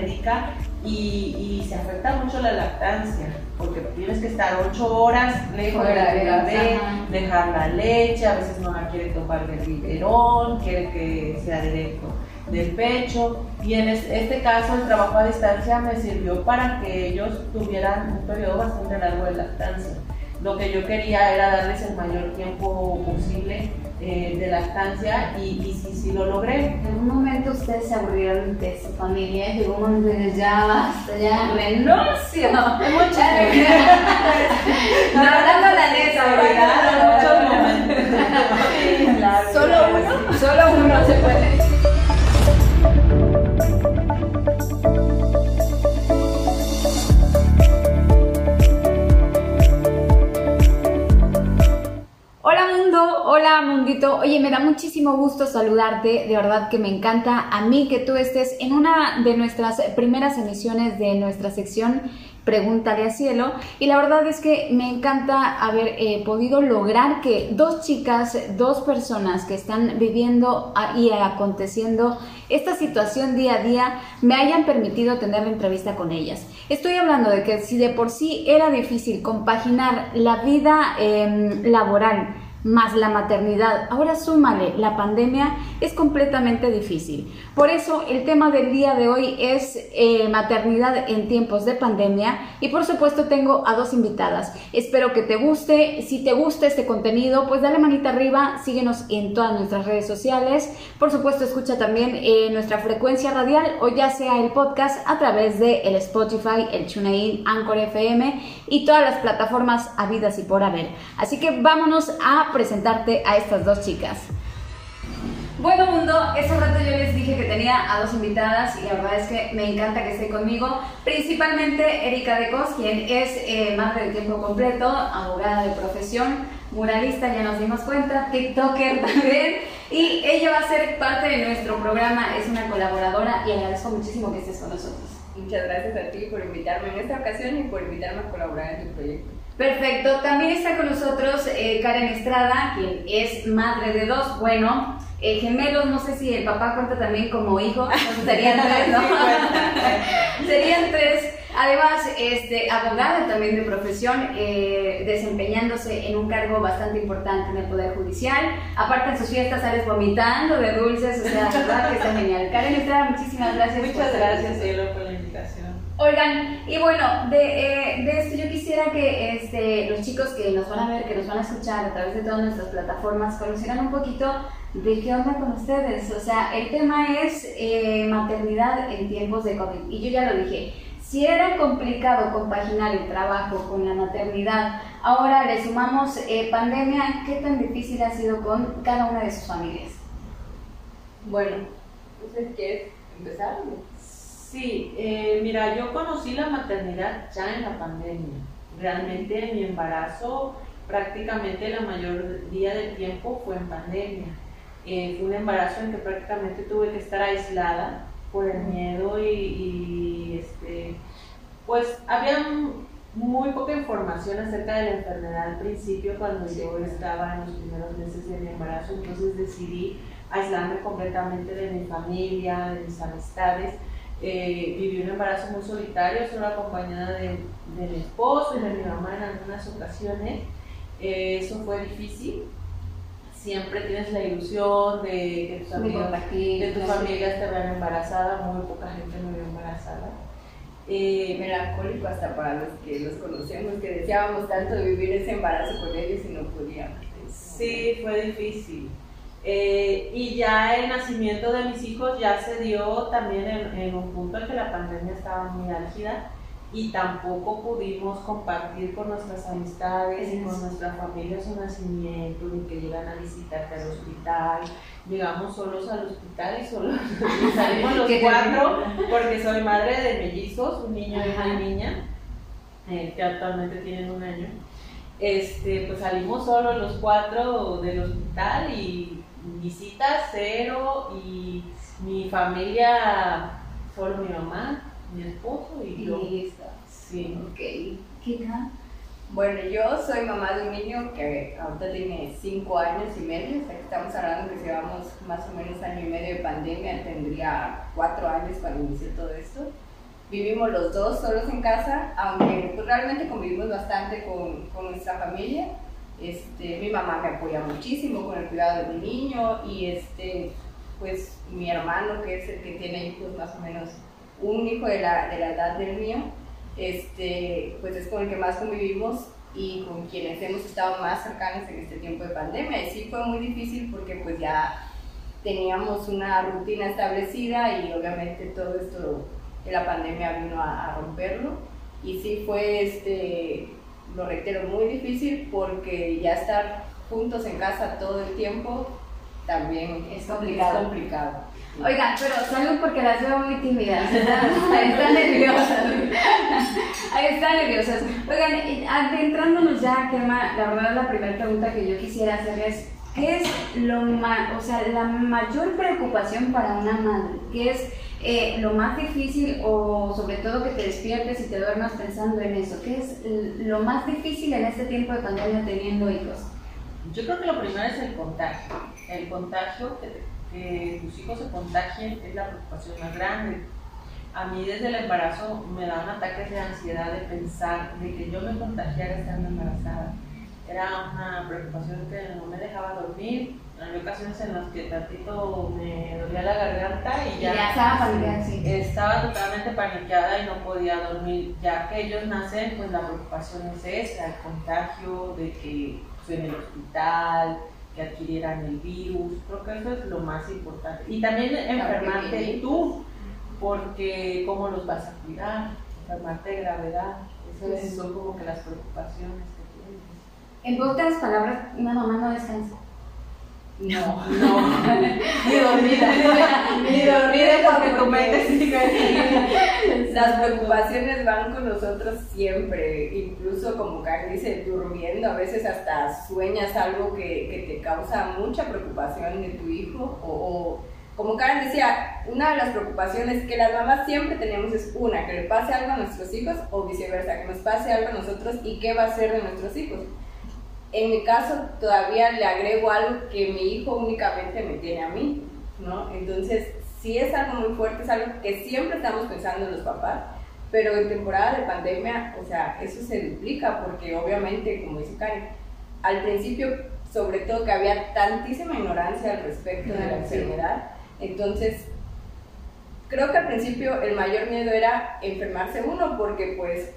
médica y, y, se afecta mucho la lactancia, porque tienes que estar ocho horas lejos de la bebé, dejar la leche, a veces no la quiere tomar del biberón, quiere que sea directo del pecho y en este caso el trabajo a distancia me sirvió para que ellos tuvieran un periodo bastante largo de lactancia. Lo que yo quería era darles el mayor tiempo posible eh, de lactancia y, y sí, sí lo logré. En un momento ustedes se aburrieron de su familia, llegó un momento de ya basta, ya renuncio. Mucho No, hablando la neta, ¿verdad? Muchos Solo uno, solo uno se puede. Hola Mundito, oye, me da muchísimo gusto saludarte, de verdad que me encanta. A mí que tú estés en una de nuestras primeras emisiones de nuestra sección Pregúntale a Cielo. Y la verdad es que me encanta haber eh, podido lograr que dos chicas, dos personas que están viviendo y aconteciendo esta situación día a día me hayan permitido tener la entrevista con ellas. Estoy hablando de que si de por sí era difícil compaginar la vida em, laboral, más la maternidad, ahora súmale la pandemia, es completamente difícil. Por eso el tema del día de hoy es eh, maternidad en tiempos de pandemia y por supuesto tengo a dos invitadas. Espero que te guste, si te gusta este contenido, pues dale manita arriba, síguenos en todas nuestras redes sociales. Por supuesto escucha también eh, nuestra frecuencia radial o ya sea el podcast a través de el Spotify, el TuneIn, Anchor FM y todas las plataformas habidas y por haber. Así que vámonos a presentarte a estas dos chicas. Bueno mundo, ese rato yo les dije que tenía a dos invitadas y la verdad es que me encanta que esté conmigo, principalmente Erika Decos, quien es eh, madre de tiempo completo, abogada de profesión, muralista, ya nos dimos cuenta, TikToker también, y ella va a ser parte de nuestro programa, es una colaboradora y agradezco muchísimo que estés con nosotros. Muchas gracias a ti por invitarme en esta ocasión y por invitarme a colaborar en tu proyecto. Perfecto, también está con nosotros eh, Karen Estrada, quien es madre de dos, bueno, eh, gemelos, no sé si el papá cuenta también como hijo, serían tres, ¿no? serían tres. Además, este, abogada también de profesión, eh, desempeñándose en un cargo bastante importante en el Poder Judicial. Aparte en sus fiestas sales vomitando de dulces, o sea, la verdad que está genial. Karen Estrada, muchísimas gracias. Muchas gracias, Cielo, por la invitación. Oigan, y bueno, de, eh, de, esto yo quisiera que este, los chicos que nos van a ver, que nos van a escuchar a través de todas nuestras plataformas, conocieran un poquito de qué onda con ustedes. O sea, el tema es eh, maternidad en tiempos de COVID. Y yo ya lo dije, si era complicado compaginar el trabajo con la maternidad, ahora le sumamos eh, pandemia, ¿qué tan difícil ha sido con cada una de sus familias? Bueno, ¿usted quiere empezar? Sí, eh, mira, yo conocí la maternidad ya en la pandemia. Realmente mi embarazo prácticamente la mayoría del tiempo fue en pandemia. Eh, fue un embarazo en que prácticamente tuve que estar aislada por el miedo y, este, pues había muy poca información acerca de la enfermedad al principio cuando yo estaba en los primeros meses de mi embarazo, entonces decidí aislarme completamente de mi familia, de mis amistades eh, viví un embarazo muy solitario, solo acompañada de, de, mi esposo y de mi mamá en algunas ocasiones. Eh, eso fue difícil. Siempre tienes la ilusión de que tus amigos, de tus familias te vean embarazada, muy poca gente me vio embarazada. Eh, melancólico hasta para los que los conocemos, que deseábamos tanto vivir ese embarazo con ellos y no podíamos. Sí, fue difícil. Eh, y ya el nacimiento de mis hijos ya se dio también en, un punto en que la pandemia estaba muy álgida y tampoco pudimos compartir con nuestras amistades y con nuestra familia su nacimiento, ni que llegan a visitarte al hospital. Llegamos solos al hospital y solos salimos los cuatro porque soy madre de mellizos, un niño y una niña, eh, que actualmente tienen un año. Este, pues salimos solos los cuatro del hospital y visitas cero y mi familia Solo mi mamá, mi esposo y yo. Listo. Sí. Ok. ¿Qué tal? Bueno, yo soy mamá de un niño que ahorita tiene 5 años y medio, o sea, que estamos hablando que llevamos más o menos año y medio de pandemia, tendría 4 años cuando inició todo esto. Vivimos los dos solos en casa, aunque pues, realmente convivimos bastante con, con nuestra familia. Este, mi mamá me apoya muchísimo con el cuidado de mi niño y este, pues mi hermano, que es el que tiene hijos más o menos, un hijo de la, de la edad del mío, este, pues es con el que más convivimos y con quienes hemos estado más cercanos en este tiempo de pandemia. Y sí fue muy difícil porque pues ya teníamos una rutina establecida y obviamente todo esto de la pandemia vino a, a romperlo. Y sí fue, este, lo reitero, muy difícil porque ya estar juntos en casa todo el tiempo también Es complicado. Es complicado. Oigan, pero salud porque las veo muy tímidas. Están, están nerviosas. Ahí están nerviosas. Oigan, adentrándonos ya, Kema, la verdad la primera pregunta que yo quisiera hacerles, ¿qué es lo ma o sea, la mayor preocupación para una madre? ¿Qué es eh, lo más difícil o sobre todo que te despiertes y te duermas pensando en eso? ¿Qué es lo más difícil en este tiempo de pandemia teniendo hijos? Yo creo que lo primero es el contagio. El contagio, que, que tus hijos se contagien, es la preocupación más grande. A mí desde el embarazo me daban ataques de ansiedad de pensar de que yo me contagiara estando embarazada. Era una preocupación que no me dejaba dormir. Había ocasiones en las que tantito me dolía la garganta y ya, Ya estaba sí. estaba totalmente paniqueada y no podía dormir. Ya que ellos nacen, pues la preocupación es esa, el contagio, de que pues, en el hospital, que adquirieran el virus. Creo que eso es lo más importante. Y también enfermarte tú, porque cómo los vas a cuidar, enfermarte de gravedad. Esas son como que las preocupaciones que tienes. En pocas palabras, una mamá no descansa. No, No, ni dormida. ni dormida porque tu mente sigue. Las preocupaciones van con nosotros siempre, incluso como Karen dice, durmiendo, a veces hasta sueñas algo que, que te causa mucha preocupación de tu hijo o, o, como Karen decía, una de las preocupaciones que las mamás siempre tenemos es una, que le pase algo a nuestros hijos o viceversa, que nos pase algo a nosotros y qué va a ser de nuestros hijos. En mi caso todavía le agrego algo que mi hijo únicamente me tiene a mí, ¿no? Entonces, sí es algo muy fuerte, es algo que siempre estamos pensando en los papás, pero en temporada de pandemia, o sea, eso se duplica porque obviamente, como dice Karen, al principio, sobre todo que había tantísima ignorancia al respecto de la enfermedad, entonces creo que al principio el mayor miedo era enfermarse uno porque pues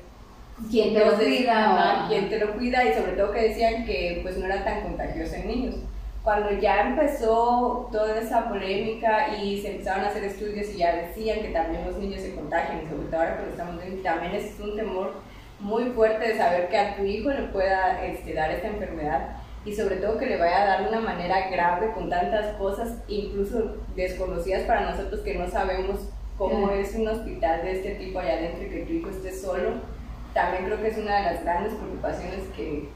¿Quién te lo cuida? quién te lo cuida y sobre todo que decían que pues no era tan contagioso en niños. Cuando ya empezó toda esa polémica y se empezaron a hacer estudios y ya decían que también los niños se contagian y sobre todo ahora que lo estamos viendo, también es un temor muy fuerte de saber que a tu hijo le pueda este, dar esta enfermedad y sobre todo que le vaya a dar de una manera grave con tantas cosas, incluso desconocidas para nosotros que no sabemos cómo Claro. es un hospital de este tipo allá adentro y que tu hijo esté solo también creo que es una de las grandes preocupaciones que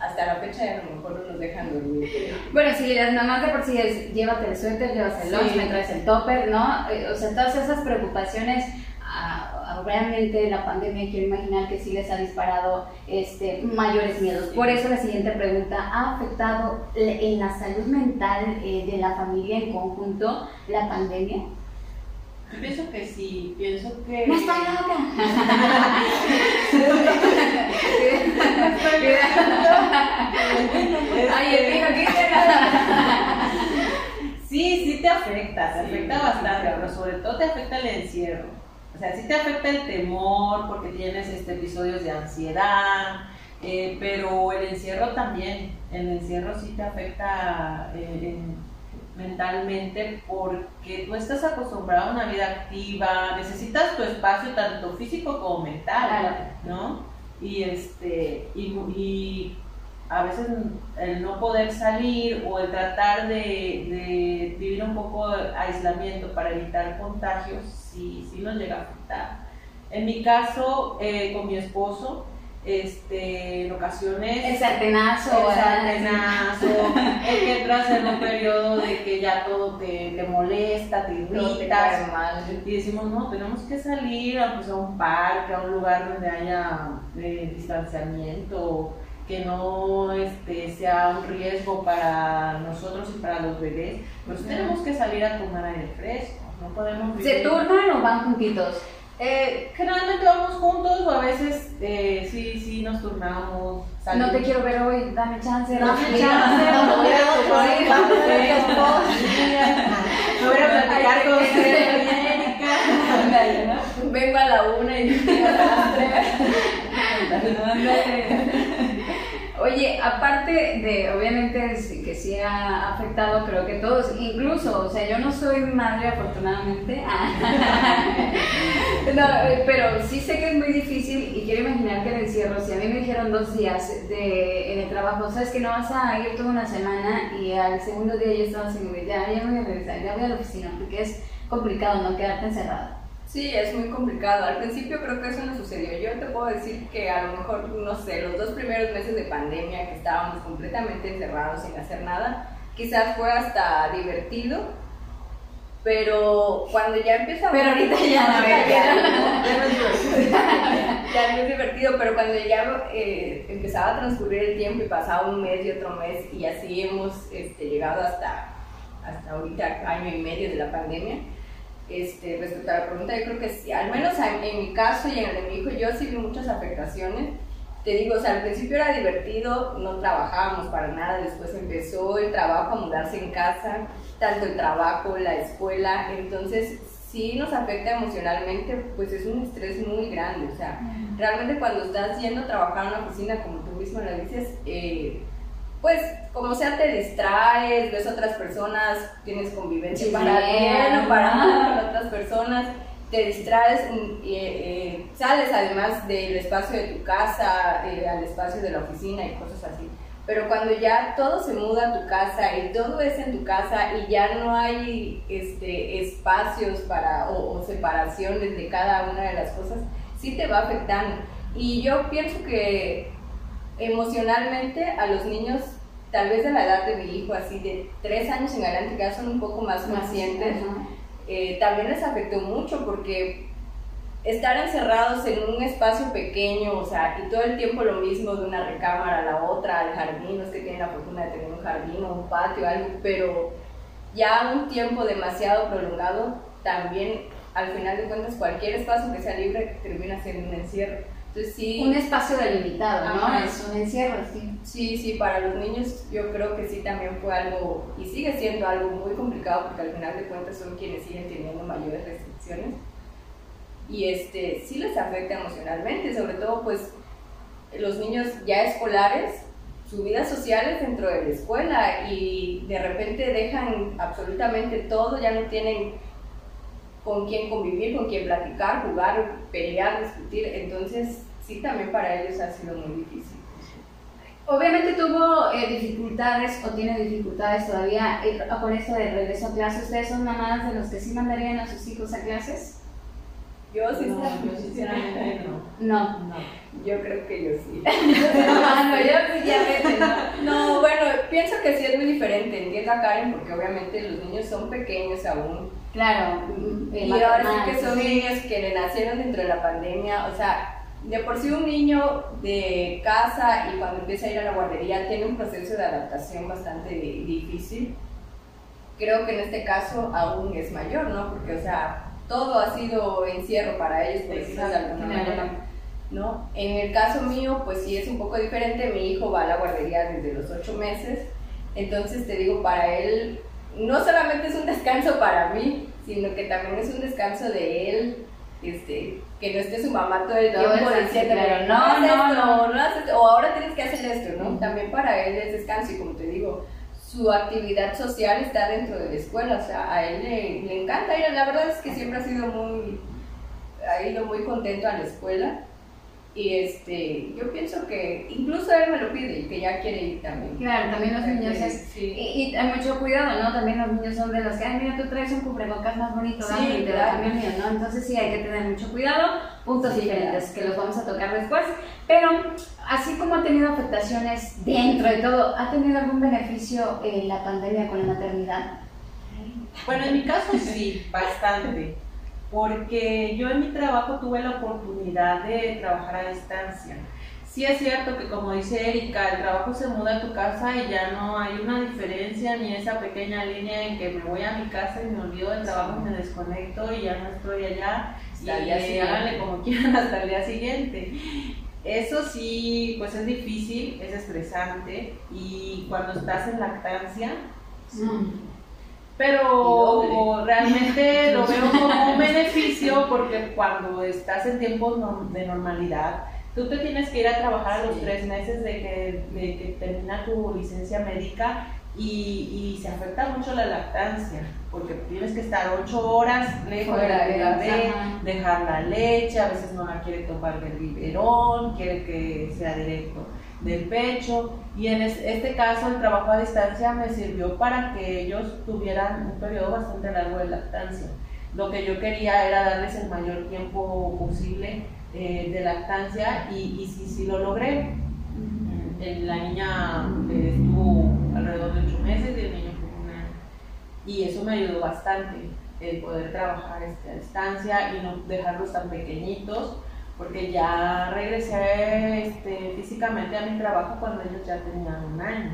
hasta la fecha a lo mejor no nos dejan dormir. Bueno, sí, las mamás de por sí es llévate el suéter, llevas el lunch, Sí. me traes el topper, ¿no? Eh, O sea, todas esas preocupaciones, ah, ah, realmente la pandemia quiero imaginar que sí les ha disparado este, mayores miedos. Por eso la siguiente pregunta, ¿ha afectado en la salud mental eh, de la familia en conjunto la pandemia? Yo pienso que sí, pienso que... ¡No estoy loca! Ay, el vino, ¿qué Sí, sí te afecta, te afecta bastante, pero sobre todo te afecta el encierro. O sea, sí te afecta el temor porque tienes este, episodios de ansiedad, eh, pero el encierro también, el encierro sí te afecta eh, en- mentalmente porque tú estás acostumbrado a una vida activa, necesitas tu espacio tanto físico como mental, Claro. ¿no? Y este, y, y a veces el no poder salir o el tratar de, de vivir un poco de aislamiento para evitar contagios, sí, sí nos llega a afectar. En mi caso, eh, con mi esposo, este, en ocasiones... El sartenazo. El sartenazo, el que entras en un periodo de que ya todo te, te molesta, te te irritas. mal. Y decimos, no, tenemos que salir a, pues, a un parque, a un lugar donde haya eh, distanciamiento, que no este, sea un riesgo para nosotros y para los bebés. Pues Ujú. tenemos que salir a tomar aire fresco, no podemos ¿Se vivir- turnan o van juntitos? Eh, generalmente vamos juntos o a veces eh, sí, sí nos turnamos. No te quiero ver hoy, dame chance. Dame chance, No, voy a platicar con usted. Vengo a la una y a las tres. Oye, aparte de, obviamente, que sí ha afectado, creo que todos, incluso, o sea, yo no soy madre afortunadamente, pero sí sé que es muy difícil y quiero imaginar que el encierro, si a mí me dijeron dos días de, en el trabajo, sabes que no vas a ir toda una semana y al segundo día ya estabas en ya, ya voy a regresar, ya voy a la oficina, porque es complicado no quedarte encerrado. Sí, es muy complicado. Al principio creo que eso no sucedió. Yo te puedo decir que a lo mejor, no sé, los dos primeros meses de pandemia que estábamos completamente encerrados sin hacer nada, quizás fue hasta divertido, pero cuando ya empieza Pero ahorita ya no, ya, ya ya no es divertido, pero cuando ya eh, empezaba a transcurrir el tiempo y pasaba un mes y otro mes y así hemos este, llegado hasta, hasta ahorita, año y medio de la pandemia, este, respecto a la pregunta, yo creo que sí, al menos en, en mi caso y en el de mi hijo, yo sí vi muchas afectaciones. Te digo, o sea, al principio era divertido, no trabajábamos para nada, después empezó el trabajo a mudarse en casa, tanto el trabajo, la escuela, entonces sí nos afecta emocionalmente, pues es un estrés muy grande, o sea, realmente cuando estás yendo a trabajar en una oficina, como tú mismo lo dices, eh, pues como sea te distraes, ves otras personas, tienes convivencia para bien o para mal con otras personas, te distraes, mm, y, eh, sales además del espacio de tu casa eh, al espacio de la oficina y cosas así. Pero cuando ya todo se muda a tu casa y todo es en tu casa y ya no hay este, espacios para, o, o separaciones de cada una de las cosas, sí te va afectando. Y yo pienso que emocionalmente a los niños, tal vez de la edad de mi hijo, así de tres años en adelante, que ya son un poco más conscientes, eh, también les afectó mucho porque estar encerrados en un espacio pequeño, o sea, y todo el tiempo lo mismo de una recámara a la otra, al jardín, los que tienen la fortuna de tener un jardín o un patio, algo, pero ya un tiempo demasiado prolongado, también al final de cuentas cualquier espacio que sea libre termina siendo un encierro. Entonces sí, Un espacio delimitado. Es un encierro, sí. Sí, sí, para los niños yo creo que sí también fue algo, y sigue siendo algo muy complicado porque al final de cuentas son quienes siguen teniendo mayores restricciones. Y este, sí les afecta emocionalmente, sobre todo pues los niños ya escolares, su vida social es dentro de la escuela y de repente dejan absolutamente todo, ya no tienen con quién convivir, con quién platicar, jugar, pelear, discutir, entonces sí también para ellos ha sido muy difícil. Obviamente tuvo eh, dificultades o tiene dificultades todavía eh, con esto de regreso a clases. ¿Ustedes son mamás de los que sí mandarían a sus hijos a clases? Yo No, sinceramente, yo sinceramente no. No. No. yo creo que yo sí. Ah, no, yo sí, ya vete, ¿no? No, bueno, pienso que sí es muy diferente, entiendo a Karen porque obviamente los niños son pequeños aún. Claro. eh, Y ahora sí que son sí. niños que le nacieron dentro de la pandemia, o sea, de por sí un niño de casa y cuando empieza a ir a la guardería tiene un proceso de adaptación bastante di- difícil. Creo que en este caso aún es mayor, ¿no? Porque, o sea, todo ha sido encierro para ellos, por decirlo de alguna manera. ¿no? En el caso mío, pues sí es un poco diferente. Mi hijo va a la guardería desde los ocho meses, entonces te digo, para él no solamente es un descanso para mí, sino que también es un descanso de él, este, que no esté su mamá todo el tiempo diciéndole, no, no, no, no. no haz esto", o ahora tienes que hacer esto, ¿no? También para él es descanso y como te digo, su actividad social está dentro de la escuela, o sea, a él le, le encanta ir, la verdad es que siempre ha sido muy, ha ido muy contento a la escuela Y este, yo pienso que incluso él me lo pide y que ya quiere ir también. Claro, también los niños es. Sí. Y, y hay mucho cuidado, ¿no? También los niños son de los que, ay, mira, tú traes un cubrebocas más bonito, Sí, y te claro. mío, ¿no? Entonces sí hay que tener mucho cuidado, puntos Sí, diferentes que los vamos a tocar después. Pero así como ha tenido afectaciones dentro de todo, ¿ha tenido algún beneficio eh, la pandemia con la maternidad? Bueno, en mi caso sí, bastante, porque yo en mi trabajo tuve la oportunidad de trabajar a distancia. Sí es cierto que como dice Erika, el trabajo se muda a tu casa y ya no hay una diferencia ni esa pequeña línea en que me voy a mi casa y me olvido del trabajo, me desconecto y ya no estoy allá y Hasta día siguiente. háganle como quieran hasta el día siguiente. Eso sí, pues es difícil, es estresante y cuando estás en lactancia, pero realmente lo veo como un beneficio porque cuando estás en tiempos de normalidad, tú te tienes que ir a trabajar a los Sí. tres meses de que, de que termina tu licencia médica y, y se afecta mucho la lactancia porque tienes que estar ocho horas lejos de la bebé, dejar la leche, a veces no la quiere tomar del biberón, quiere que sea directo del pecho y en es- este caso el trabajo a distancia me sirvió para que ellos tuvieran un periodo bastante largo de lactancia. Lo que yo quería era darles el mayor tiempo posible eh, de lactancia y, y sí, sí lo logré. Eh, La niña eh, estuvo alrededor de ocho meses y el niño fue un año. Y eso me ayudó bastante, el poder trabajar este, a distancia y no dejarlos tan pequeñitos, porque ya regresé este, físicamente a mi trabajo cuando ellos ya tenían un año.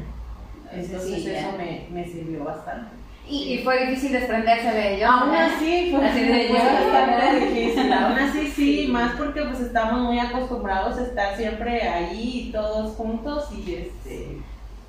Entonces Sí, eso me, me sirvió bastante. Y, y fue difícil desprenderse de ellos. Aún así fue, Así de fue yo. bastante difícil, aún así sí, más porque pues estamos muy acostumbrados a estar siempre ahí todos juntos y este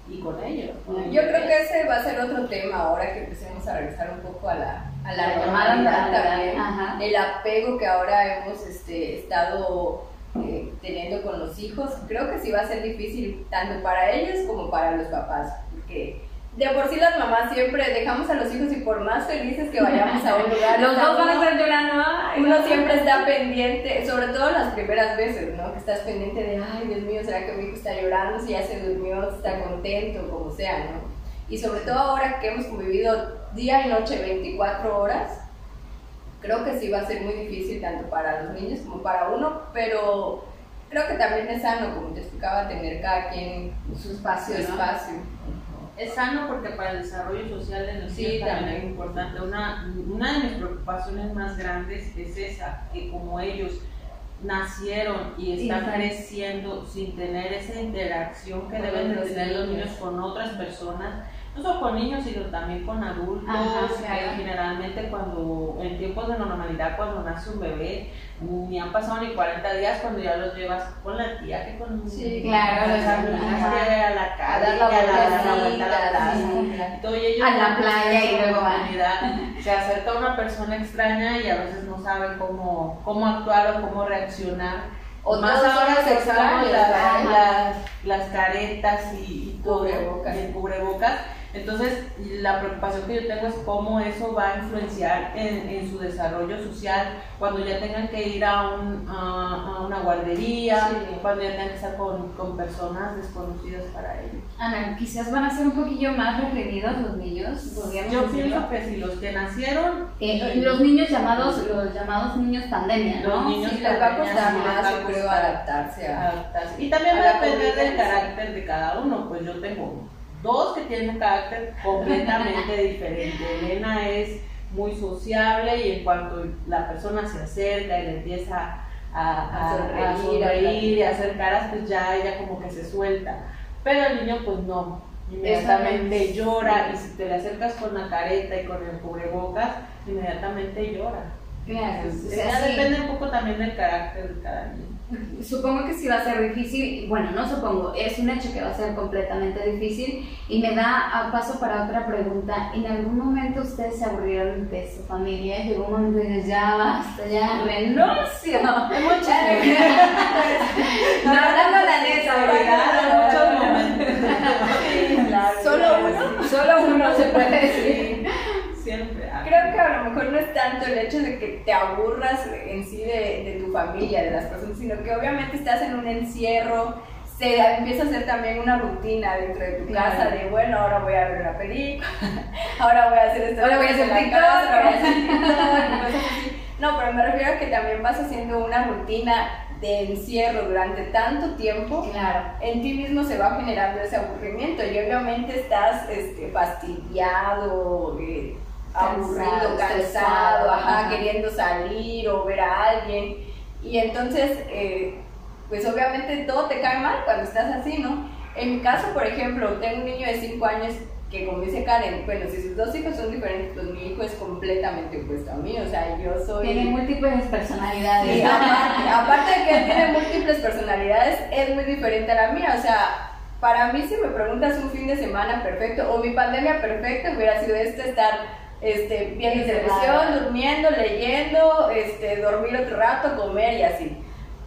y con ellos. ¿no? Yo creo que ese va a ser otro tema ahora que empecemos a regresar un poco a la, a la La llamada normalidad normalidad, también. ajá. El apego que ahora hemos este, estado eh, teniendo con los hijos, creo que sí va a ser difícil tanto para ellos como para los papás, porque de por sí las mamás siempre dejamos a los hijos y por más felices que vayamos a un lugar, Los dos van a estar llorando. uno no. siempre está pendiente, sobre todo las primeras veces, ¿no? Que estás pendiente de, ay, Dios mío, ¿será que mi hijo está llorando? Si ya se durmió, si está contento, como sea, ¿no? Y sobre todo ahora que hemos convivido día y noche 24 horas, creo que sí va a ser muy difícil tanto para los niños como para uno, pero creo que también es sano, como te explicaba, tener cada quien su su espacio, ¿no? Es sano porque para el desarrollo social de los Sí, niños también. es importante. Una, una de mis preocupaciones más grandes es esa, que como ellos nacieron y están creciendo sin tener esa interacción que deben de tener los niños. con otras personas, no solo con niños, sino también con adultos, Ajá, claro. generalmente cuando, en tiempos de normalidad, cuando nace un bebé, ni han pasado ni 40 días cuando ya los llevas con la tía, que con Sí, claro, a la, a calle, a la- vuelta a la plaza. A la playa y luego. Se acerca una persona extraña y a veces no saben cómo, cómo actuar o cómo reaccionar. O más ahora usamos extraños, las, las, las caretas y, y el cubrebocas. Entonces, la preocupación que yo tengo es cómo eso va a influenciar en, en su desarrollo social cuando ya tengan que ir a, un, a, a una guardería, Sí. cuando ya tengan que estar con, con personas desconocidas para ellos. Ana, quizás van a ser un poquillo más reprimidos los niños, Yo pienso que si los que nacieron, Eh, los niños llamados, los llamados niños pandemia, ¿no? Los niños Sí, les va a costar más, yo creo, adaptarse a... adaptarse. Y también va a depender del carácter de cada uno. Pues yo tengo dos que tienen un carácter completamente diferente. Elena es muy sociable y en cuanto la persona se acerca y le empieza a, a- sonreír, a sonreír y a hacer caras, pues ya ella como que se suelta. Pero el niño pues no, inmediatamente llora y si te le acercas con la careta y con el cubrebocas, inmediatamente llora. Claro, Entonces, o sea, ya sí. depende un poco también del carácter de cada niño. Supongo que sí va a ser difícil, bueno, no supongo, es un hecho que va a ser completamente difícil y me da a paso para otra pregunta. ¿En algún momento ustedes se aburrieron de su familia? Llegó un momento y dices, ya basta, ya renuncio. no, hablando la neta, ¿verdad? muchos momentos. Solo uno. Solo uno se puede decir. Creo que a lo mejor no está tanto el hecho de que te aburras en sí de, de tu familia, de las personas, sino que obviamente estás en un encierro, se empieza a hacer también una rutina dentro de tu casa de, bueno, ahora voy a ver una película, ahora voy a hacer esto, ahora voy a hacer TikTok, ahora voy a hacer TikTok, No, pero me refiero a que también vas haciendo una rutina de encierro durante tanto tiempo, claro. en ti mismo se va generando ese aburrimiento y obviamente estás este, fastidiado, eh, aburrido, cansado, ajá, queriendo salir o ver a alguien. Y entonces, eh, pues obviamente todo te cae mal cuando estás así, ¿no? En mi caso, por ejemplo, tengo un niño de 5 años que como dice Karen, bueno, si sus dos hijos son diferentes, pues mi hijo es completamente opuesto a mí, o sea, yo soy... Tiene múltiples personalidades. Sí, aparte, aparte de que él tiene múltiples personalidades, es muy diferente a la mía, o sea, para mí si me preguntas un fin de semana perfecto o mi pandemia perfecta hubiera sido este, estar este, viendo televisión, durmiendo, leyendo, este, dormir otro rato, comer y así.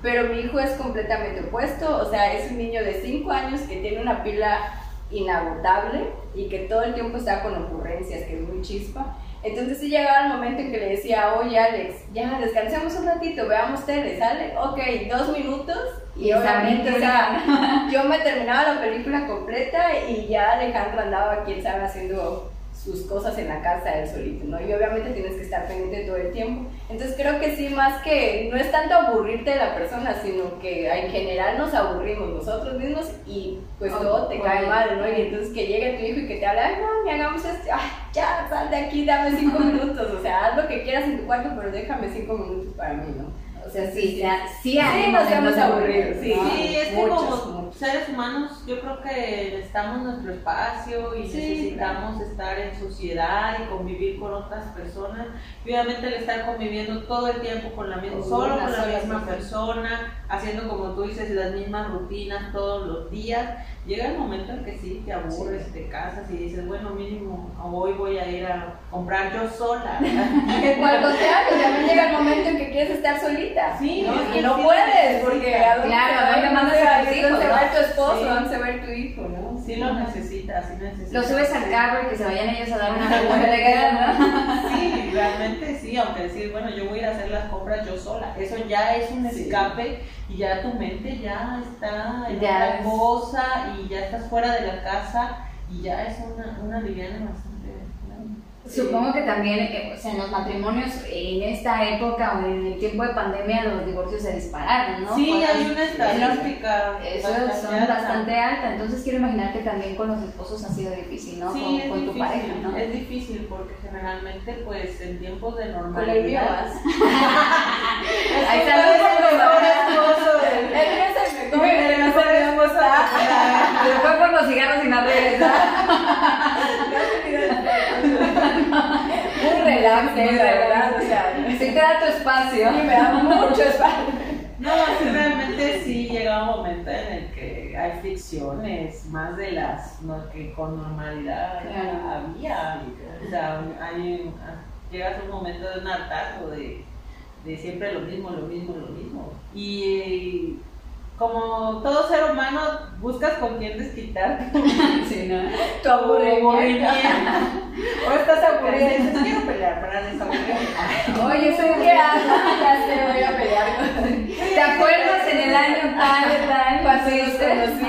Pero mi hijo es completamente opuesto, o sea, es un niño de 5 años que tiene una pila inagotable y que todo el tiempo está con ocurrencias, que es muy chispa. Entonces sí llegaba el momento en que le decía, oye Alex, ya descansemos un ratito, veamos tele, ¿sale? Ok, dos minutos y, obviamente, o sea, yo me terminaba la película completa y ya Alejandro andaba, quién sabe, haciendo sus cosas en la casa él solito, ¿no? Y obviamente tienes que estar pendiente todo el tiempo. Entonces creo que sí, más que no es tanto aburrirte de la persona, sino que en general nos aburrimos nosotros mismos y pues todo te cae mal, ¿no? Y entonces que llegue tu hijo y que te hable, ay, no, hagamos esto, ay, ya, sal de aquí, dame cinco minutos, o sea, haz lo que quieras en tu cuarto, pero déjame cinco minutos para mí, ¿no? O sea, sí, sí, sí, sí nos hemos aburrido. Sí, sí es que como seres humanos yo creo que necesitamos nuestro espacio y necesitamos estar en sociedad y convivir con otras personas. Y obviamente el estar conviviendo todo el tiempo con la misma, solo con la misma persona, haciendo como tú dices las mismas rutinas todos los días, llega el momento en que sí, te aburres, te casas y dices, bueno, mínimo, hoy voy a ir a comprar yo sola. que al contrario, también llega el momento en que quieres estar solita. Sí, ¿no? y no puedes, porque claro, a dónde mandas a tus hijos, se va tu esposo, dónde se va tu hijo, ¿no? Sí lo necesitas, sí necesitas. Lo subes al carro y que se vayan ellos a dar una vuelta, ¿no? Sí, realmente sí, aunque decir, bueno, yo voy a ir a hacer las compras yo sola, eso ya es un escape y ya tu mente ya está en ya otra cosa y ya estás fuera de la casa y ya es una, una liviana bastante Supongo que también eh, o sea, en los matrimonios en esta época o en el tiempo de pandemia los divorcios se dispararon, ¿no? Sí, hay una estadística. Eso son bastante alta, entonces quiero imaginar que también con los esposos ha sido difícil, ¿no? Sí, con, tu pareja, ¿no? Es difícil porque generalmente pues en tiempos de normalidad. Con el mío vas. Ahí está el mejor esposo. El mío es el mejor, el mejor esposo. Se fue por los cigarros y no regresa. Muy relax, la verdad. O sea, sí te da tu espacio. Sí, me da mucho espacio. No, sí, realmente sí llega un momento en el que hay fricciones más de las no, que con normalidad había. O sea, hay, llegas a un momento de un hartazgo de, de siempre lo mismo, lo mismo, lo mismo. Y como todo ser humano, buscas con quién desquitar sí, ¿no? tu aburrimiento. o estás aburrido y dices, quiero pelear para desaburrirme. Oye, ¿soy qué hago? Ya sé, voy a pelear. ¿Te acuerdas en el año tal, tal? Cuando yo conocí.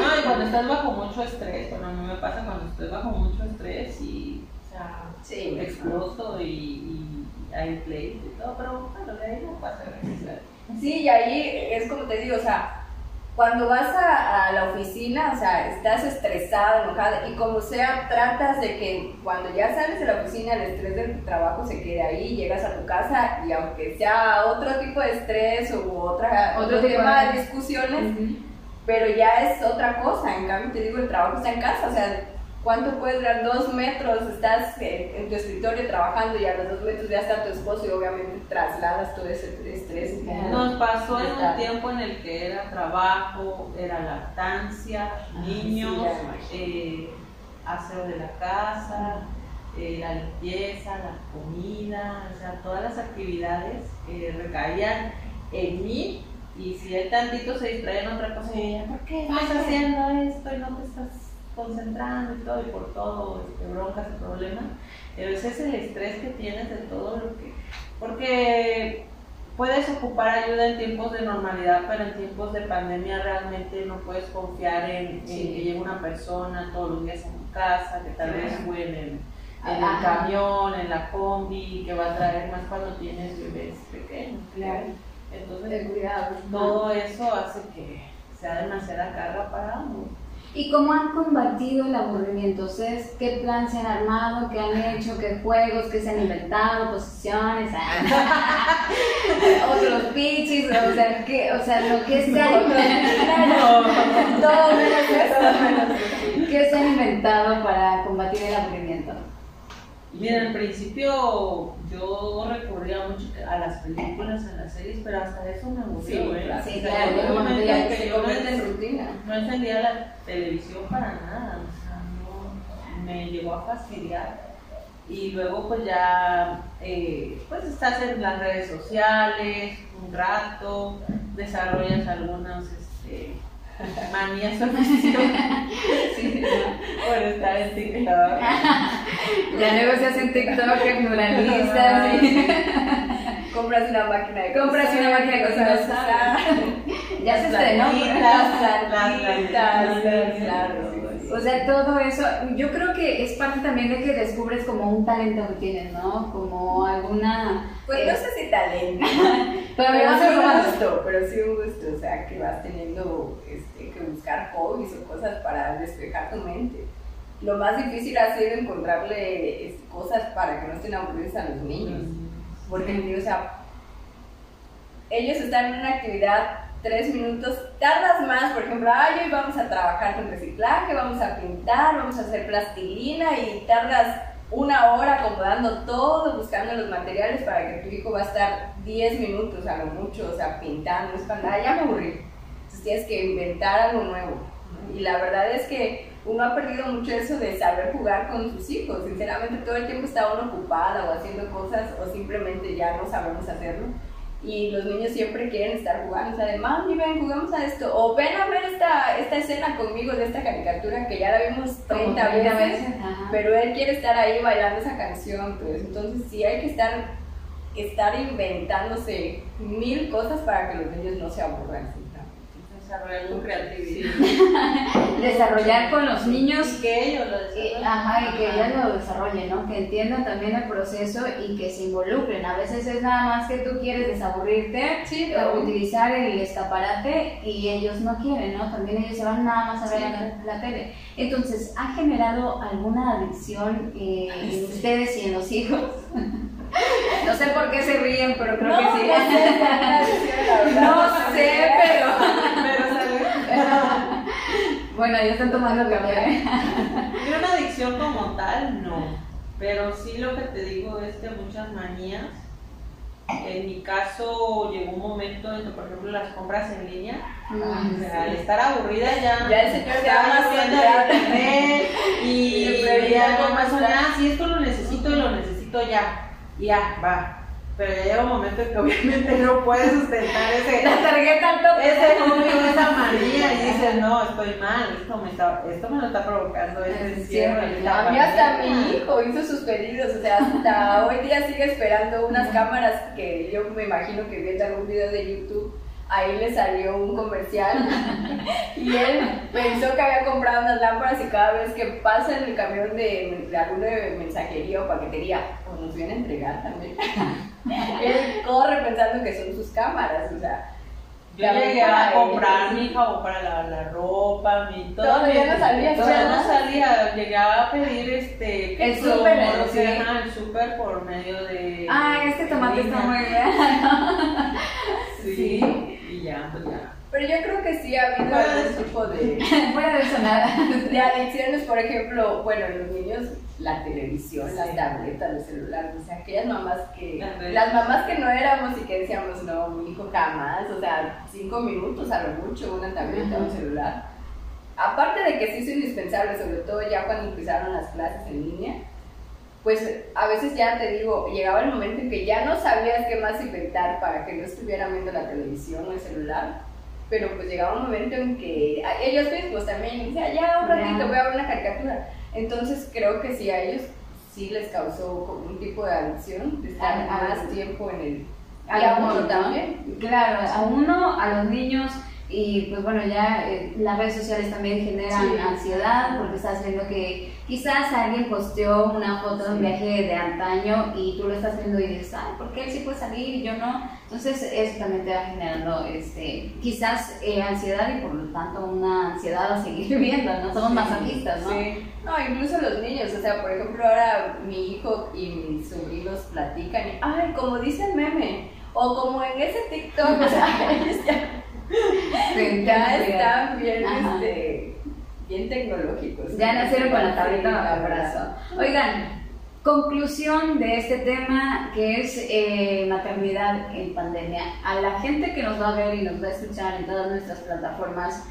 No, y cuando estás bajo mucho estrés, bueno, a mí me pasa cuando estoy bajo mucho estrés y, o sea, sí, exploto y, y hay play y todo, pero bueno, de ahí no pasa, gracias Sí, y ahí es como te digo, o sea, cuando vas a, la oficina, o sea, estás estresado, enojado, y como sea, tratas de que cuando ya sales de la oficina, el estrés del trabajo se quede ahí, llegas a tu casa, y aunque sea otro tipo de estrés u otra, otro, tema de discusiones, pero ya es otra cosa, en cambio te digo, el trabajo está en casa, o sea, ¿Cuánto puedes dar? Dos metros, estás en tu escritorio trabajando y a los dos metros ya está tu esposo y obviamente trasladas todo ese estrés. Nos pasó en un tiempo en el que era trabajo, era lactancia, ah, niños, eh, aseo de la casa, eh, la limpieza, la comida, o sea, todas las actividades eh, recaían en mí y si él tantito se distraía en otra cosa, y ¿por qué estás haciendo esto y no te estás concentrando y todo, y por todo, este, broncas y problemas, pero ese es el estrés que tienes de todo lo que... Porque puedes ocupar ayuda en tiempos de normalidad, pero en tiempos de pandemia realmente no puedes confiar en, que llegue una persona todos los días a tu casa, que tal vez fue en el, el camión, en la combi, que va a traer más cuando tienes bebés pequeños. Claro. Entonces, todo eso hace que sea demasiada carga para ambos. ¿Y cómo han combatido el aburrimiento? ¿Ustedes qué plan se han armado? ¿Qué han hecho? ¿Qué juegos? ¿Qué se han inventado? ¿Posiciones? ¿Otros pitches? O sea, ¿qué, o sea lo que se han inventado. Todo menos. ¿Qué se han inventado para combatir el aburrimiento? Mira, al principio yo recurría mucho a las películas, a las series, pero hasta eso me aburrió. Sí, ¿eh? sí claro, yo, no, encendía la televisión para nada, o sea, no, me llegó a fastidiar. Y luego pues ya, eh, pues estás en las redes sociales un rato, desarrollas algunos... Este, manías o sí, por estar en TikTok. Ya negocias en TikTok, que pluralista. Compras una máquina de Compras una máquina de cocina. Ya se estrenó. Las plantitas, claro. O sea, todo eso, yo creo que es parte también de que descubres como un talento que tienes, ¿no? Como alguna... Pues no sé si talento, pero sí un gusto, pero sí un gusto, o sea, que vas teniendo buscar hobbies o cosas para despejar tu mente. Lo más difícil ha sido encontrarle este, cosas para que no estén aburridos a los niños. Porque, o sea, ellos están en una actividad tres minutos, tardas más, por ejemplo, ay, hoy vamos a trabajar con reciclaje, vamos a pintar, vamos a hacer plastilina y tardas una hora acomodando todo, buscando los materiales para que tu hijo va a estar 10 minutos a lo mucho, o sea, pintando, es cuando, ya me aburrí. Tienes que inventar algo nuevo. Y la verdad es que uno ha perdido mucho eso de saber jugar con sus hijos. Sinceramente, todo el tiempo está uno ocupada o haciendo cosas o simplemente ya no sabemos hacerlo. Y los niños siempre quieren estar jugando, o sea, de mami, ven, jugamos a esto, o ven a ver esta, esta escena conmigo de esta caricatura que ya la vimos 30 veces, pero él quiere estar ahí bailando esa canción, pues. Entonces sí hay que estar, estar inventándose mil cosas para que los niños no se aburran desarrollar tu creatividad. desarrollar con los niños. Y que ellos lo desarrollen. Ajá, y que ellos lo desarrollen, ¿no? Que entiendan también el proceso y que se involucren. A veces es nada más que tú quieres desaburrirte, sí, utilizar el escaparate y ellos no quieren, ¿no? También ellos se van nada más a ver la, tele. Entonces, ¿ha generado alguna adicción eh, en ustedes y en los hijos? No sé por qué se ríen, pero creo que sí. No sé, pero. Bueno, ya están tomando café. Yo una adicción como tal, no. Pero sí lo que te digo es que muchas manías. En mi caso llegó un momento en que, por ejemplo, las compras en línea, al estar aburrida ya, ya el señor estaba viendo internet y, y ya algo más, ah, si esto lo necesito y lo necesito ya, ya, va, pero ya llega un momento en que obviamente no puedes sustentar ese la tarjeta ese hobby esa manía y dices no estoy mal esto me está, esto me lo está provocando ese encierro a mí hasta mi hijo hizo sus pedidos o sea hasta hoy día sigue esperando unas cámaras que yo me imagino que viendo algún video de YouTube ahí le salió un comercial y él pensó que había comprado unas lámparas y cada vez que pasa en el camión de, de alguna mensajería o paquetería, pues nos viene a entregar también. él corre pensando que son sus cámaras, o sea. Yo llegué a comprar mi jabón para lavar la ropa, mi todo. Todavía no salía. Todavía no salía. Llegué a pedir este. El súper. el súper por medio de. Ah, este tomate está muy bien. sí. Pero yo creo que sí ha habido algún tipo de, de adicciones, por ejemplo, bueno, los niños, la televisión, las tabletas, los celulares, o sea, aquellas mamás que, las mamás que no éramos y que decíamos, no, mi hijo jamás, o sea, cinco minutos a lo mucho, una tableta, o un celular. Aparte de que sí es indispensable, sobre todo ya cuando empezaron las clases en línea, pues a veces ya te digo, llegaba el momento en que ya no sabías qué más inventar para que no estuvieran viendo la televisión o el celular. Pero pues llegaba un momento en que ellos mismos también, o sea, ya un ratito voy a ver una caricatura. Entonces creo que sí a ellos sí les causó como un tipo de adicción de estar más tiempo en el... A, uno también. Claro, a uno, a los niños y pues bueno, ya eh, las redes sociales también generan ansiedad porque estás viendo que quizás alguien posteó una foto de un viaje de antaño y tú lo estás viendo y dices, ay, ¿por qué él sí puede salir y yo no? Entonces eso también te va generando este, quizás eh, ansiedad y por lo tanto una ansiedad a seguir viviendo, ¿no? Somos más masoquistas, ¿no? Sí. No, incluso los niños, o sea, por ejemplo, ahora mi hijo y mis sobrinos platican y, ay, como dice el meme, o como en ese TikTok, o sea, ya ya están bien, este, bien tecnológicos. Ya nacieron con la tableta bajo brazo. Oigan, conclusión de este tema que es eh, maternidad en pandemia. A la gente que nos va a ver y nos va a escuchar en todas nuestras plataformas,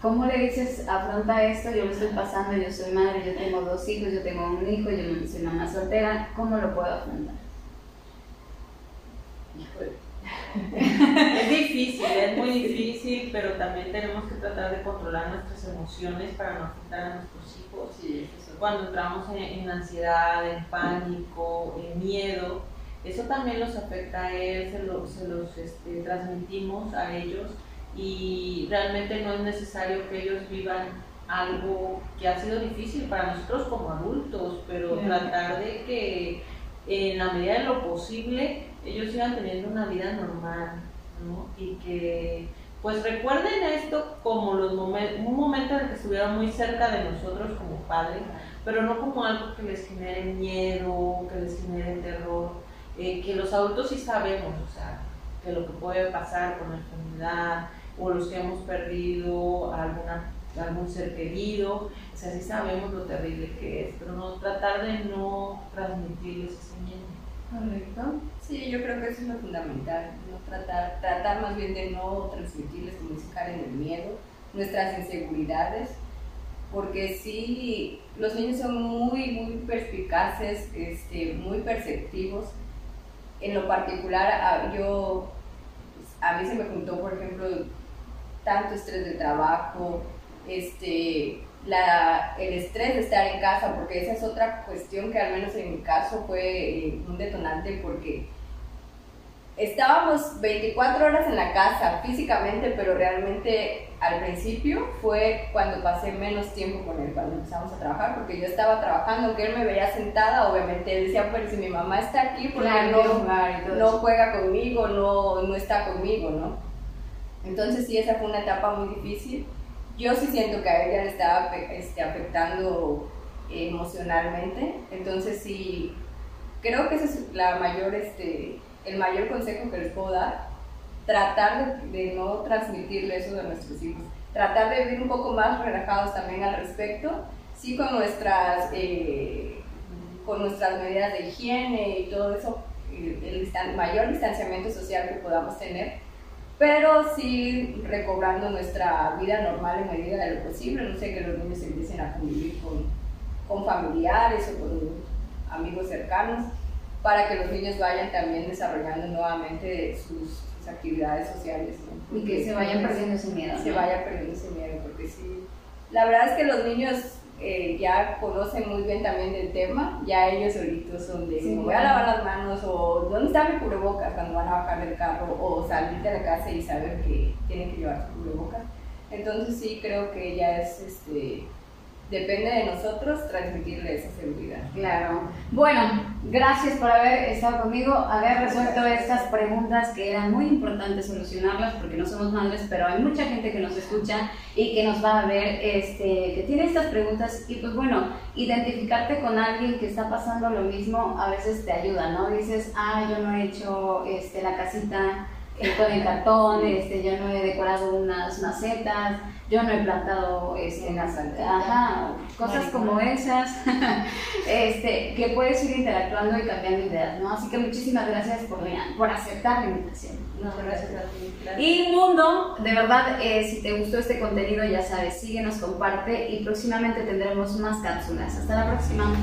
¿cómo le dices, afronta esto? Yo lo estoy pasando, yo soy madre, yo tengo dos hijos, yo tengo un hijo, yo soy mamá soltera, ¿cómo lo puedo afrontar? Es difícil, es muy difícil, pero también tenemos que tratar de controlar nuestras emociones para no afectar a nuestros hijos. Y cuando entramos en, ansiedad, en pánico, en miedo, eso también los afecta a él, se, se los este, transmitimos a ellos y realmente no es necesario que ellos vivan algo que ha sido difícil para nosotros como adultos, pero tratar de que en la medida de lo posible ellos sigan teniendo una vida normal, ¿no? Y que pues recuerden esto como los un momento en el que estuvieron muy cerca de nosotros como padres, pero no como algo que les genere miedo, que les genere terror, eh, que los adultos sí sabemos, o sea, que lo que puede pasar con la enfermedad o los que hemos perdido alguna, algún ser querido, o sea, sí sabemos lo terrible que es, pero no tratar de no transmitirles ese miedo. Correcto. Sí, yo creo que eso es lo fundamental, no tratar, tratar más bien de no transmitirles, como dice en el miedo, nuestras inseguridades, porque sí, los niños son muy, muy perspicaces, este, muy perceptivos. En lo particular, yo, a mí se me juntó, por ejemplo, tanto estrés de trabajo, este, la, el estrés de estar en casa, porque esa es otra cuestión que al menos en mi caso fue eh, un detonante porque estábamos 24 horas en la casa físicamente, pero realmente al principio fue cuando pasé menos tiempo con él, cuando empezamos a trabajar, porque yo estaba trabajando, aunque él me veía sentada, obviamente decía, pero si mi mamá está aquí, porque no, no juega conmigo, no, no está conmigo, ¿no? Entonces sí, esa fue una etapa muy difícil. Yo sí siento que a ella le estaba este, afectando emocionalmente, entonces sí, creo que ese es la mayor, este, el mayor consejo que les puedo dar, tratar de, no transmitirle eso a nuestros hijos, tratar de vivir un poco más relajados también al respecto, sí con nuestras, eh, con nuestras medidas de higiene y todo eso, el, el mayor distanciamiento social que podamos tener, pero sí recobrando nuestra vida normal en medida de lo posible, no sé, que los niños empiecen a convivir con, con familiares o con amigos cercanos, para que los niños vayan también desarrollando nuevamente sus, actividades sociales. Y que se vayan perdiendo ese miedo. Se vaya perdiendo ese miedo, porque sí, la verdad es que los niños eh, ya conocen muy bien también del tema, ya ellos solitos son de me voy a lavar las manos o dónde está mi cubrebocas cuando van a bajar del carro o salir de la casa y saber que tienen que llevar su cubrebocas. Entonces sí creo que ya es este depende de nosotros transmitirle esa seguridad. Claro. Bueno, gracias por haber estado conmigo, haber resuelto estas preguntas que eran muy importantes solucionarlas porque no somos madres, pero hay mucha gente que nos escucha y que nos va a ver, este, que tiene estas preguntas y pues bueno, identificarte con alguien que está pasando lo mismo a veces te ayuda, ¿no? Dices, ah, yo no he hecho este, la casita con el cartón, este, yo no he decorado unas macetas, yo no he plantado este, ajá, cosas como esas, este, que puedes ir interactuando y cambiando ideas, ¿no? Así que muchísimas gracias por, por aceptar la invitación. No, gracias a ti. Y Mundo, de verdad, eh, si te gustó este contenido, ya sabes, síguenos, comparte y próximamente tendremos más cápsulas. Hasta la próxima.